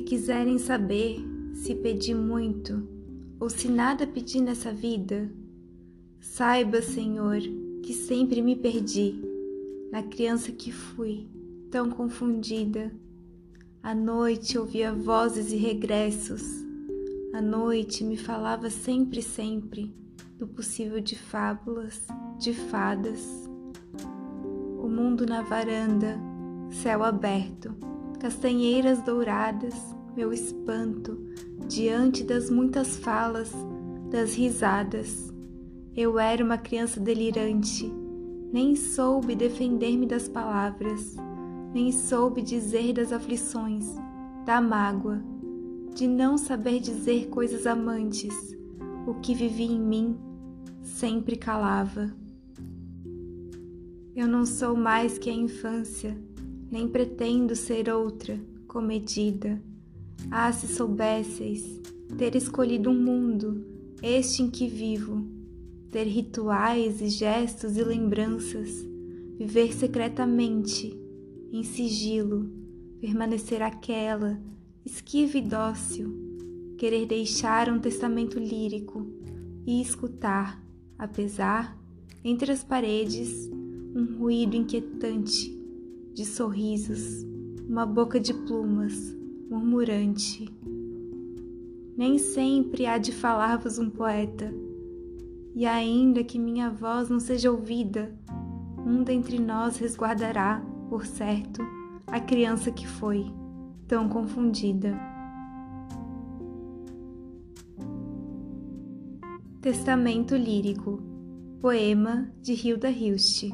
quiserem saber se pedi muito ou se nada pedi nessa vida, saiba, Senhor, que sempre me perdi na criança que fui, tão confundida. À noite ouvia vozes e regressos. À noite me falava sempre, sempre do possível de fábulas, de fadas. O mundo na varanda, céu aberto, castanheiras douradas, meu espanto diante das muitas falas, das risadas. Eu era uma criança delirante, nem soube defender-me das palavras, nem soube dizer das aflições, da mágoa, de não saber dizer coisas amantes. O que vivia em mim sempre calava. Eu não sou mais que a infância, nem pretendo ser outra, comedida. Ah, se soubesseis ter escolhido um mundo, este em que vivo, ter rituais e gestos e lembranças, viver secretamente, em sigilo, permanecer aquela, esquiva e dócil, querer deixar um testamento lírico e escutar, apesar, entre as paredes, um ruído inquietante de sorrisos, uma boca de plumas murmurante. Nem sempre há de falar-vos um poeta, e ainda que minha voz não seja ouvida, um dentre nós resguardará, por certo, a criança que foi, tão confundida. Testamento Lírico Poema de Hilda Hilst